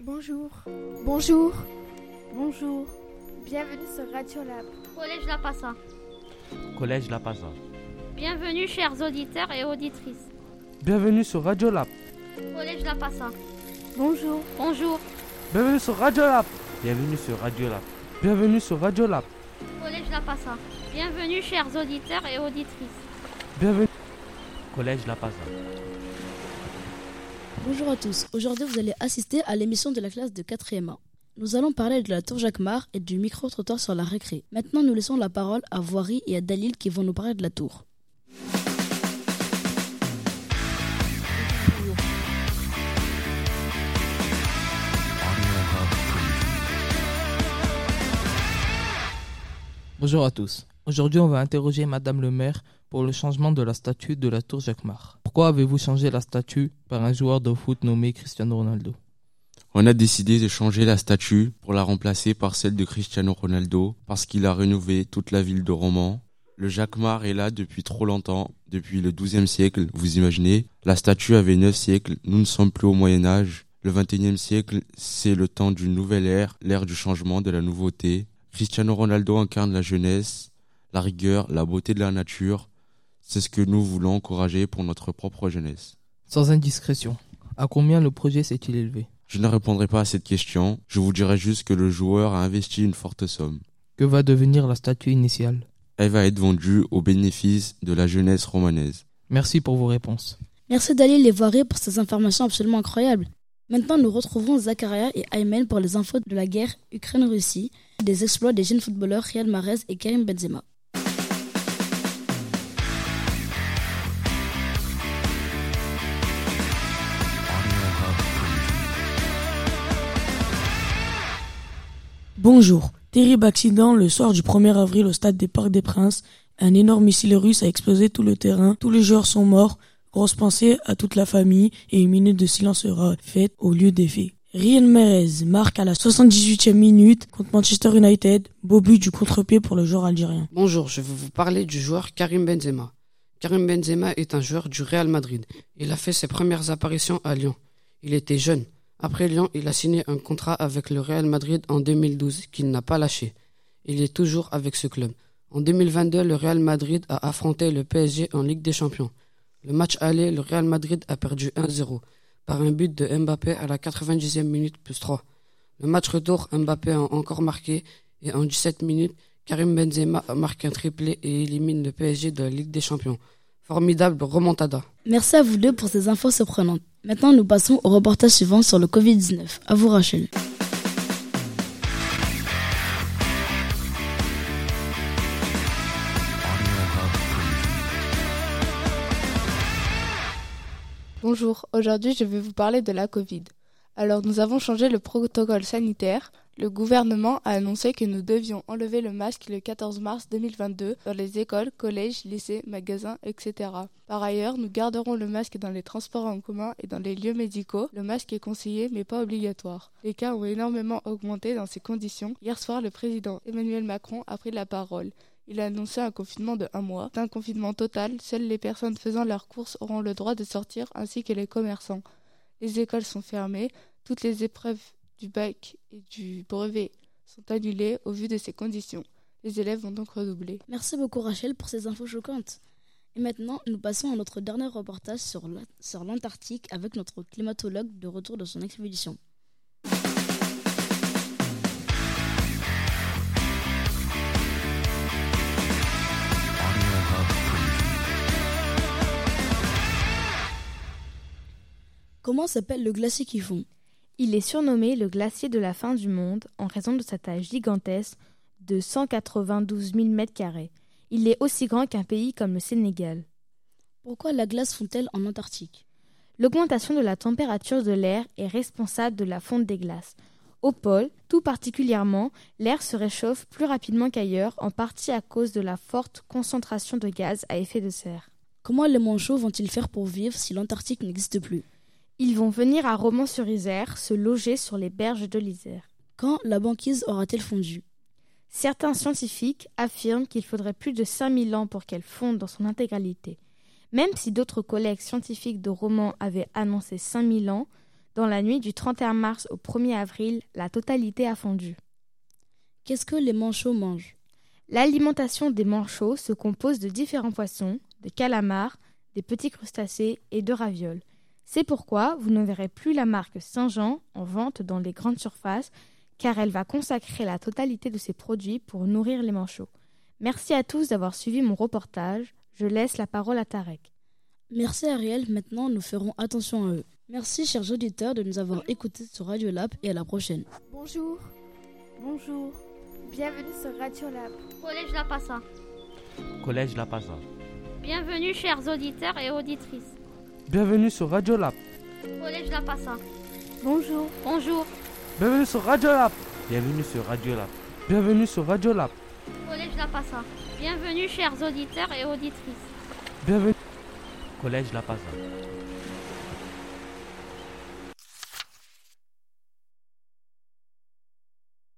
Bonjour. Bonjour. Bonjour. Bienvenue sur Radio Lab. Collège La Passa. Collège La Passa. Bienvenue chers auditeurs et auditrices. Bienvenue sur Radio Lab. Collège La Passa. Bonjour. Bonjour. Bienvenue sur Radio Lab. Bienvenue sur Radio Lab. Bienvenue sur Radio Lab. Collège La Passa. Bienvenue chers auditeurs et auditrices. Bienvenue. Collège La Passa. Bonjour à tous. Aujourd'hui, vous allez assister à l'émission de la classe de 4e A. Nous allons parler de la tour Jacquemart et du micro-trottoir sur la récré. Maintenant, nous laissons la parole à Voirie et à Dalil qui vont nous parler de la tour. Bonjour à tous. Aujourd'hui, on va interroger Madame le maire pour le changement de la statue de la tour Jacquemart. Pourquoi avez-vous changé la statue par un joueur de foot nommé Cristiano Ronaldo? On a décidé de changer la statue pour la remplacer par celle de Cristiano Ronaldo parce qu'il a rénové toute la ville de Romans. Le Jacquemart est là depuis trop longtemps, depuis le XIIe siècle, vous imaginez. La statue avait neuf siècles, nous ne sommes plus au Moyen Âge. Le XXIe siècle, c'est le temps d'une nouvelle ère, l'ère du changement, de la nouveauté. Cristiano Ronaldo incarne la jeunesse, la rigueur, la beauté de la nature. C'est ce que nous voulons encourager pour notre propre jeunesse. Sans indiscrétion, à combien le projet s'est-il élevé? Je ne répondrai pas à cette question, je vous dirai juste que le joueur a investi une forte somme. Que va devenir la statue initiale? Elle va être vendue au bénéfice de la jeunesse romanaise. Merci pour vos réponses. Merci Dalil et Voirie pour ces informations absolument incroyables. Maintenant, nous retrouvons Zakaria et Aymen pour les infos de la guerre Ukraine-Russie, des exploits des jeunes footballeurs Riyad Mahrez et Karim Benzema. Bonjour. Terrible accident le soir du 1er avril au stade des Parcs des Princes. Un énorme missile russe a explosé tout le terrain. Tous les joueurs sont morts. Grosse pensée à toute la famille et une minute de silence sera faite au lieu des faits. Ryan Mahrez marque à la 78e minute contre Manchester United. Beau but du contre-pied pour le joueur algérien. Bonjour, je vais vous parler du joueur Karim Benzema. Karim Benzema est un joueur du Real Madrid. Il a fait ses premières apparitions à Lyon. Il était jeune. Après Lyon, il a signé un contrat avec le Real Madrid en 2012 qu'il n'a pas lâché. Il est toujours avec ce club. En 2022, le Real Madrid a affronté le PSG en Ligue des Champions. Le match aller, le Real Madrid a perdu 1-0 par un but de Mbappé à la 90e minute plus 3. Le match retour, Mbappé a encore marqué et en 17 minutes, Karim Benzema marque un triplé et élimine le PSG de la Ligue des Champions. Formidable remontada. Merci à vous deux pour ces infos surprenantes. Maintenant, nous passons au reportage suivant sur le Covid-19. À vous, Rachel. Bonjour, aujourd'hui je vais vous parler de la Covid. Alors nous avons changé le protocole sanitaire. Le gouvernement a annoncé que nous devions enlever le masque le 14 mars 2022 dans les écoles, collèges, lycées, magasins, etc. Par ailleurs, nous garderons le masque dans les transports en commun et dans les lieux médicaux. Le masque est conseillé mais pas obligatoire. Les cas ont énormément augmenté dans ces conditions. Hier soir, le président Emmanuel Macron a pris la parole. Il a annoncé un confinement de un mois. Un confinement total, seules les personnes faisant leurs courses auront le droit de sortir ainsi que les commerçants. Les écoles sont fermées, toutes les épreuves du bac et du brevet sont annulées au vu de ces conditions. Les élèves vont donc redoubler. Merci beaucoup Rachel pour ces infos choquantes. Et maintenant, nous passons à notre dernier reportage sur l'Antarctique avec notre climatologue de retour de son expédition. Comment s'appelle le glacier qui fond? Il est surnommé le glacier de la fin du monde en raison de sa taille gigantesque de 192 000 mètres carrés. Il est aussi grand qu'un pays comme le Sénégal. Pourquoi la glace fond-elle en Antarctique? L'augmentation de la température de l'air est responsable de la fonte des glaces. Au pôle, tout particulièrement, l'air se réchauffe plus rapidement qu'ailleurs, en partie à cause de la forte concentration de gaz à effet de serre. Comment les manchots vont-ils faire pour vivre si l'Antarctique n'existe plus? Ils vont venir à Romans-sur-Isère se loger sur les berges de l'Isère. Quand la banquise aura-t-elle fondu? Certains scientifiques affirment qu'il faudrait plus de 5000 ans pour qu'elle fonde dans son intégralité. Même si d'autres collègues scientifiques de Romans avaient annoncé 5000 ans, Dans la nuit du 31 mars au 1er avril, la totalité a fondu. Qu'est-ce que les manchots mangent? L'alimentation des manchots se compose de différents poissons, des calamars, des petits crustacés et de ravioles. C'est pourquoi vous ne verrez plus la marque Saint-Jean en vente dans les grandes surfaces, car elle va consacrer la totalité de ses produits pour nourrir les manchots. Merci à tous d'avoir suivi mon reportage. Je laisse la parole à Tarek. Merci Ariel, maintenant nous ferons attention à eux. Merci chers auditeurs de nous avoir écoutés sur Radio Lab et à la prochaine. Bonjour. Bonjour. Bienvenue sur Radio Lab. Collège La Passa. Collège La Paza. Bienvenue chers auditeurs et auditrices. Bienvenue sur Radio Lab. Collège La Passa. Bonjour. Bonjour. Bienvenue sur Radio Lab. Bienvenue sur Radio Lab. Bienvenue sur Radio Lab. Collège La Passa. Bienvenue chers auditeurs et auditrices. Bienvenue. Collège La Paza.